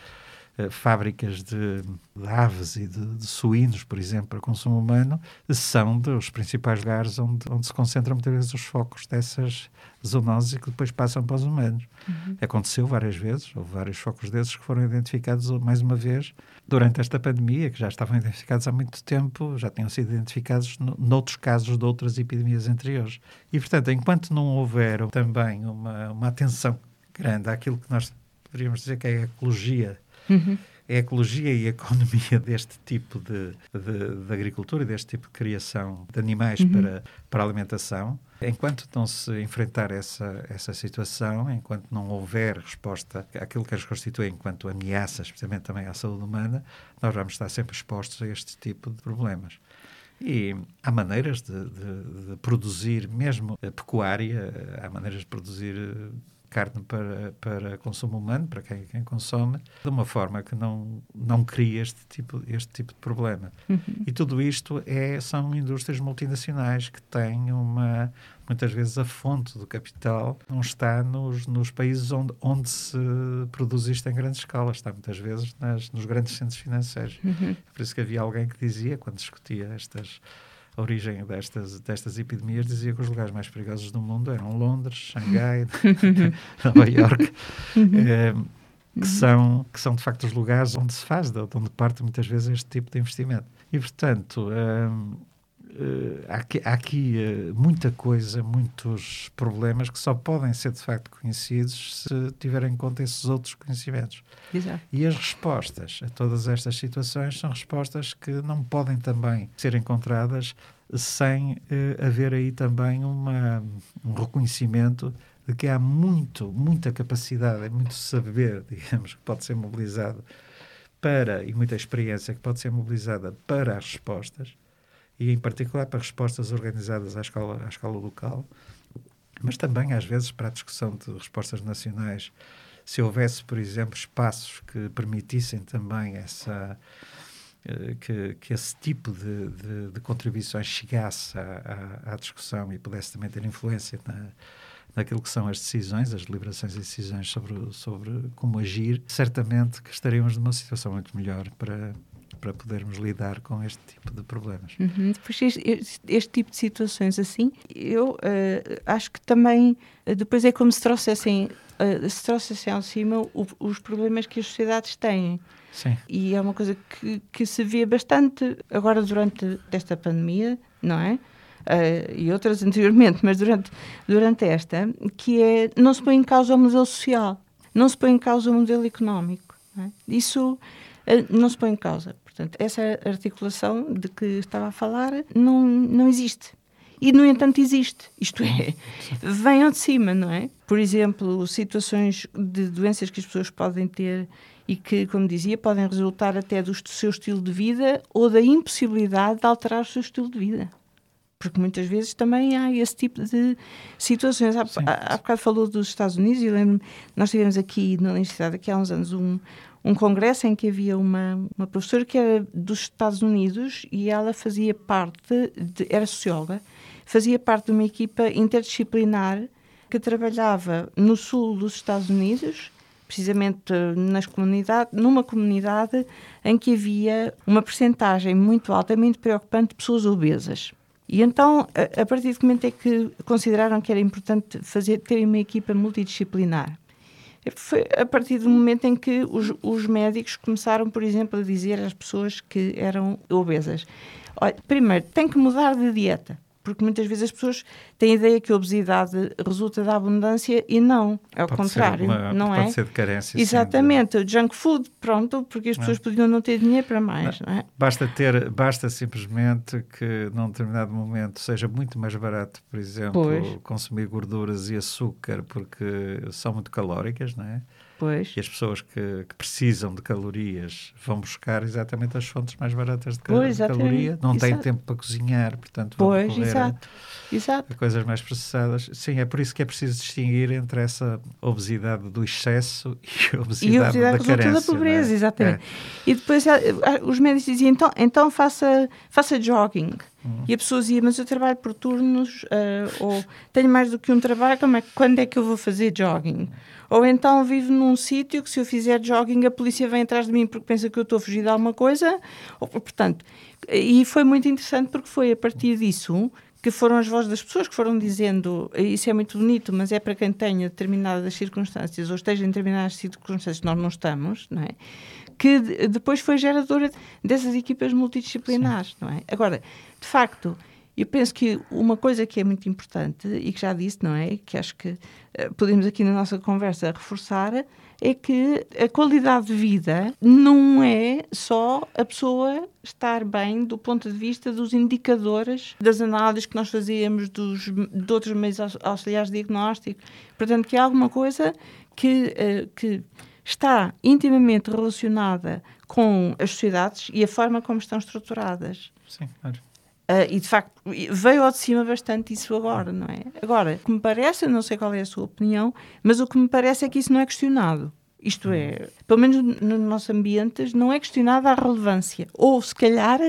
eh, fábricas de, de, aves e de, de, suínos, por exemplo, para consumo humano, são dos principais lugares onde, onde se concentram muitas vezes os focos dessas zoonoses e que depois passam para os humanos. Uhum. Aconteceu várias vezes, houve vários focos desses que foram identificados mais uma vez durante esta pandemia, que já estavam identificados há muito tempo, já tinham sido identificados no, noutros casos de outras epidemias anteriores. E, portanto, enquanto não houver também uma, uma atenção grande àquilo que nós poderíamos dizer que é a ecologia uhum. a ecologia e a economia deste tipo de, de, de agricultura e deste tipo de criação de animais uhum. para, para alimentação. Enquanto não se enfrentar essa, essa situação, enquanto não houver resposta àquilo que as constitui enquanto ameaças, especialmente também à saúde humana, nós vamos estar sempre expostos a este tipo de problemas. E há maneiras de, de, de produzir, mesmo pecuária, há maneiras de produzir carne para, para consumo humano, para quem, quem consome, de uma forma que não, não cria este tipo, este tipo de problema. Uhum. E tudo isto é, são indústrias multinacionais que têm uma. Muitas vezes a fonte do capital não está nos, nos países onde, onde se produz isto em grande escala, está muitas vezes nas, nos grandes centros financeiros. Uhum. Por isso que havia alguém que dizia, quando discutia estas a origem destas, destas epidemias, dizia que os lugares mais perigosos do mundo eram Londres, Xangai, Nova York, é, que, são, que são de facto os lugares onde se faz, de onde parte muitas vezes este tipo de investimento. E, portanto, é, Uh, há aqui, há aqui uh, muita coisa, muitos problemas que só podem ser de facto conhecidos se tiverem em conta esses outros conhecimentos. Exato. E as respostas a todas estas situações são respostas que não podem também ser encontradas sem uh, haver aí também uma, um reconhecimento de que há muito, muita capacidade, muito saber, digamos, que pode ser mobilizado para, e muita experiência que pode ser mobilizada para as respostas e em particular para respostas organizadas à escala, à escala local, mas também às vezes para a discussão de respostas nacionais. Se houvesse, por exemplo, espaços que permitissem também essa eh, que, que esse tipo de, de, de contribuições chegasse à, à, à, discussão e pudesse também ter influência na, naquilo que são as decisões, as deliberações e decisões sobre, sobre como agir, certamente que estaríamos numa situação muito melhor para, para podermos lidar com este tipo de problemas. Uhum. Depois, este, este, tipo de situações assim, eu uh, acho que também uh, depois é como se trouxessem, uh, se trouxessem ao cima o, os problemas que as sociedades têm. Sim. E é uma coisa que, que se vê bastante agora durante esta pandemia, não é? Uh, e outras anteriormente, mas durante, durante esta, que é não se põe em causa o modelo social, não se põe em causa o modelo económico. É? Isso uh, não se põe em causa. Portanto, essa articulação de que estava a falar não, não existe. E, no entanto, existe. Isto é, vem ao de cima, não é? Por exemplo, situações de doenças que as pessoas podem ter e que, como dizia, podem resultar até do seu estilo de vida ou da impossibilidade de alterar o seu estilo de vida. Porque muitas vezes também há esse tipo de situações. Há, há, há bocado falou dos Estados Unidos e lembro-me, nós tivemos aqui na Universidade, aqui há uns anos, um, um congresso em que havia uma, uma professora que era dos Estados Unidos e ela fazia parte, de, era socióloga, fazia parte de uma equipa interdisciplinar que trabalhava no sul dos Estados Unidos, precisamente nas comunidades, numa comunidade em que havia uma percentagem muito alta, muito preocupante de pessoas obesas. E então, a, a partir do momento é que consideraram que era importante fazer ter uma equipa multidisciplinar. Foi a partir do momento em que os, os médicos começaram, por exemplo, a dizer às pessoas que eram obesas: olha, primeiro, tem que mudar de dieta porque muitas vezes as pessoas têm a ideia que a obesidade resulta da abundância e não, é o contrário, uma, não pode é? ser de carência. Exatamente, junk food, pronto, porque as pessoas não. podiam não ter dinheiro para mais, não, não é? Basta ter, basta simplesmente que num determinado momento seja muito mais barato, por exemplo, pois. consumir gorduras e açúcar porque são muito calóricas, não é? Pois. E as pessoas que, que, precisam de calorias vão buscar exatamente as fontes mais baratas de, pois, de caloria, não têm tempo para cozinhar, portanto vão pois, exato. exato. Coisas mais processadas. Sim, é por isso que é preciso distinguir entre essa obesidade do excesso e a obesidade, e a obesidade da carência. da pobreza, é? exatamente. É. E depois eh, os médicos diziam, então, então faça, faça jogging. Uhum. E a pessoa dizia, mas eu trabalho por turnos, uh, ou tenho mais do que um trabalho, como é, quando é que eu vou fazer jogging? Ou então vivo num sítio que se eu fizer jogging a polícia vem atrás de mim porque pensa que eu estou a fugir de alguma coisa. Ou, portanto, e foi muito interessante porque foi a partir disso que foram as vozes das pessoas que foram dizendo isso é muito bonito, mas é para quem tenha determinadas circunstâncias ou esteja em determinadas circunstâncias nós não estamos, não é? Que depois foi geradora dessas equipas multidisciplinares, Sim. não é? Agora, de facto, Eu penso que uma coisa que é muito importante e que já disse, não é? Que acho que uh, podemos aqui na nossa conversa reforçar é que a qualidade de vida não é só a pessoa estar bem do ponto de vista dos indicadores das análises que nós fazíamos dos, de outros meios auxiliares de diagnóstico. Portanto, que há alguma coisa que, uh, que está intimamente relacionada com as sociedades e a forma como estão estruturadas. Sim, claro. Uh, e de facto veio ao de cima bastante isso agora, não é? Agora, o que me parece, eu não sei qual é a sua opinião, mas o que me parece é que isso não é questionado. Isto é, pelo menos nos nossos ambientes, não é questionada a relevância. Ou, se calhar,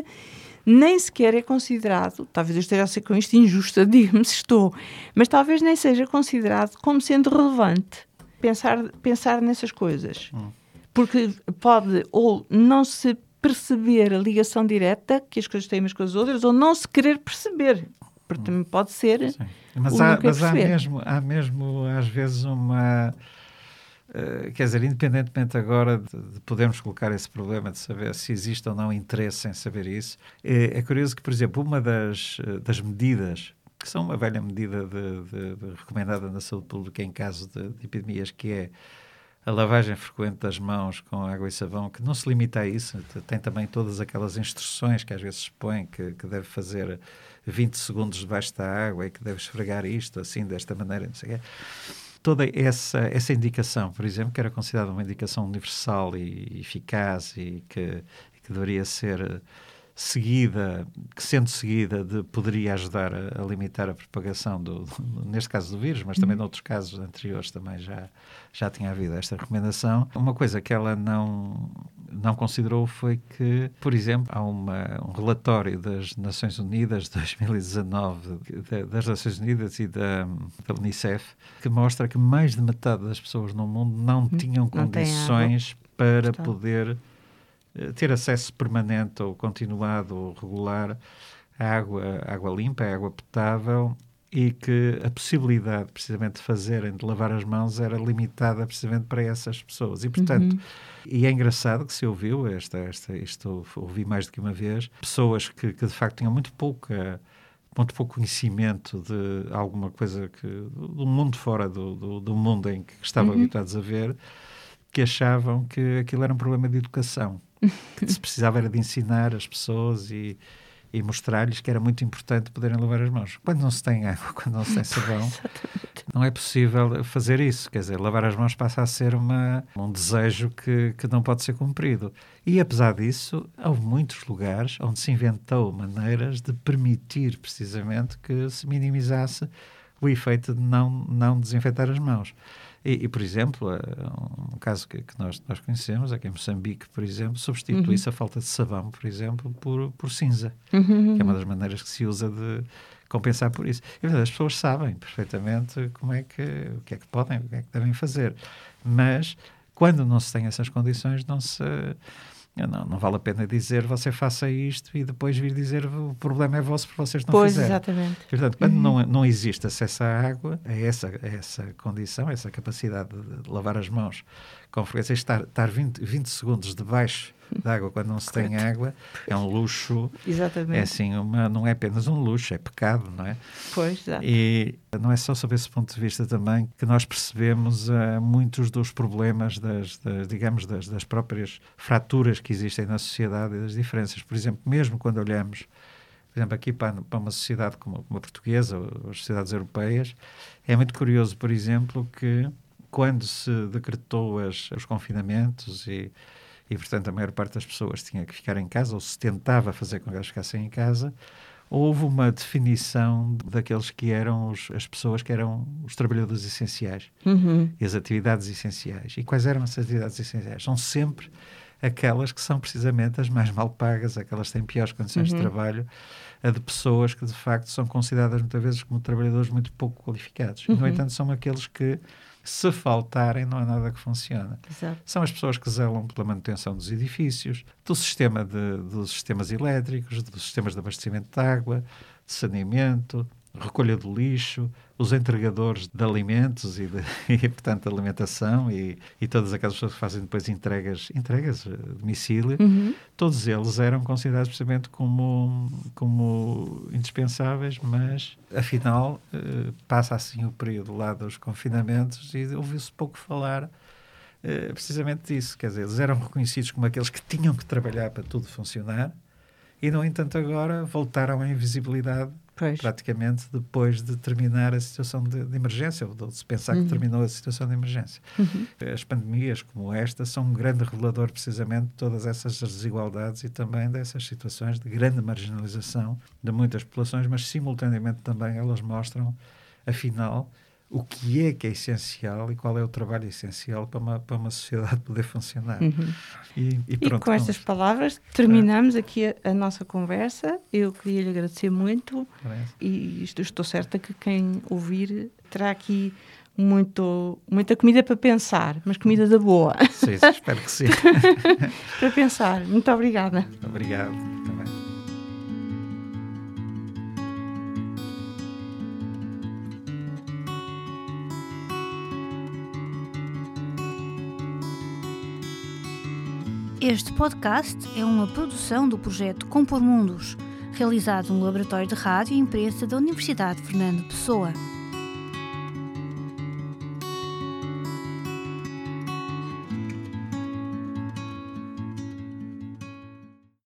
nem sequer é considerado, talvez eu esteja a ser com isto injusta, diga-me se estou, mas talvez nem seja considerado como sendo relevante pensar, pensar nessas coisas. Hum. Porque pode ou não se perceber a ligação direta que as coisas têm umas com as outras, ou não se querer perceber. Porque também pode ser. Sim. Mas, há, mas há, mesmo, há mesmo, às vezes, uma. Uh, quer dizer, independentemente agora de, de, podermos colocar esse problema de saber se existe ou não interesse em saber isso, é, é curioso que, por exemplo, uma das, eh, das medidas, que são uma velha medida de, de, recomendada na saúde pública em caso de, epidemias, que é a lavagem frequente das mãos com água e sabão, que não se limita a isso, tem também todas aquelas instruções que às vezes se põe, que, que deve fazer 20 segundos debaixo da água e que deve esfregar isto assim, desta maneira, não sei o quê. Toda essa, essa indicação, por exemplo, que era considerada uma indicação universal e eficaz e que, que deveria ser seguida, que sendo seguida, de, poderia ajudar a, a limitar a propagação, do, do, neste caso do vírus, mas também uhum. noutros casos anteriores também já, já tinha havido esta recomendação. Uma coisa que ela não, não considerou foi que, por exemplo, há uma, um relatório das Nações Unidas de 2019, das Nações Unidas e da, da Unicef, que mostra que mais de metade das pessoas no mundo não uhum. tinham não condições para Está. poder ter acesso permanente ou continuado ou regular à água, água limpa, à água potável e que a possibilidade precisamente de fazerem, de lavar as mãos, era limitada precisamente para essas pessoas. E, portanto, uhum. e é engraçado que se ouviu, esta, esta, isto ouvi mais do que uma vez, pessoas que, que de facto tinham muito pouca muito pouco conhecimento de alguma coisa que do mundo fora do, do, do mundo em que estavam uhum. habituados a ver, que achavam que aquilo era um problema de educação que se precisava era de ensinar as pessoas e, e mostrar-lhes que era muito importante poderem lavar as mãos. Quando não se tem água, quando não se tem sabão, não é possível fazer isso. Quer dizer, lavar as mãos passa a ser uma, um desejo que, que não pode ser cumprido. E apesar disso, houve muitos lugares onde se inventou maneiras de permitir precisamente que se minimizasse o efeito de não, não desinfetar as mãos. E, e por exemplo, eh, um caso que, que, nós, nós conhecemos, aqui em Moçambique, por exemplo, substitui-se uhum. a falta de sabão, por exemplo, por, por cinza, uhum. que é uma das maneiras que se usa de compensar por isso. E as pessoas sabem perfeitamente como é que, o que é que podem, o que é que devem fazer. Mas, quando não se tem essas condições, não se não, não vale a pena dizer você faça isto e depois vir dizer o problema é vosso porque vocês não pois, fizeram. exatamente. Portanto, quando uhum. não, não existe acesso à água, a essa, a essa condição, a essa capacidade de lavar as mãos com frequência, estar, estar 20, 20 segundos debaixo de água quando não se tem água é um luxo. Exatamente. É assim, uma, não é apenas um luxo, é pecado, não é? Pois, exato. E não é só sob esse ponto de vista também que nós percebemos uh, muitos dos problemas, das, das digamos, das, das, próprias fraturas que existem na sociedade e das diferenças. Por exemplo, mesmo quando olhamos, por exemplo, aqui para, para uma sociedade como, como a portuguesa, ou as sociedades europeias, é muito curioso, por exemplo, que quando se decretou as, os confinamentos e e, portanto, a maior parte das pessoas tinha que ficar em casa, ou se tentava fazer com que elas ficassem em casa, houve uma definição daqueles que eram os, as pessoas que eram os trabalhadores essenciais uhum. e as atividades essenciais. E quais eram essas atividades essenciais? São sempre aquelas que são precisamente as mais mal pagas, aquelas que têm piores condições uhum. de trabalho, a de pessoas que de facto são consideradas muitas vezes como trabalhadores muito pouco qualificados. Uhum. E, no entanto, são aqueles que se faltarem, não há nada que funcione. Exato. São as pessoas que zelam pela manutenção dos edifícios, do sistema de, dos sistemas elétricos, dos sistemas de abastecimento de água, de saneamento, recolha do lixo, os entregadores de alimentos e, de, e portanto, alimentação e, e, todas aquelas pessoas que fazem depois entregas, entregas a domicílio, uhum. todos eles eram considerados precisamente como, como indispensáveis, mas afinal eh, passa assim o período lá dos confinamentos e ouviu-se pouco falar eh, precisamente disso, quer dizer, eles eram reconhecidos como aqueles que tinham que trabalhar para tudo funcionar e, no entanto, agora voltaram à invisibilidade Pois. praticamente depois de terminar a situação de, de emergência, ou de se pensar uhum. que terminou a situação de emergência. Uhum. As pandemias como esta são um grande revelador precisamente de todas essas desigualdades e também dessas situações de grande marginalização de muitas populações, mas simultaneamente também elas mostram, afinal, o que é que é essencial e qual é o trabalho essencial para uma, para uma sociedade poder funcionar. Uhum. E, e, pronto, e, com estas palavras terminamos aqui a, a, nossa conversa. Eu queria lhe agradecer muito Parece. e estou certa que quem ouvir terá aqui muito, muita comida para pensar, mas comida da boa. Sim, espero que sim. para pensar. Muito obrigada. Obrigado. Este podcast é uma produção do projeto Compor Mundos, realizado no Laboratório de Rádio e Imprensa da Universidade Fernando Pessoa.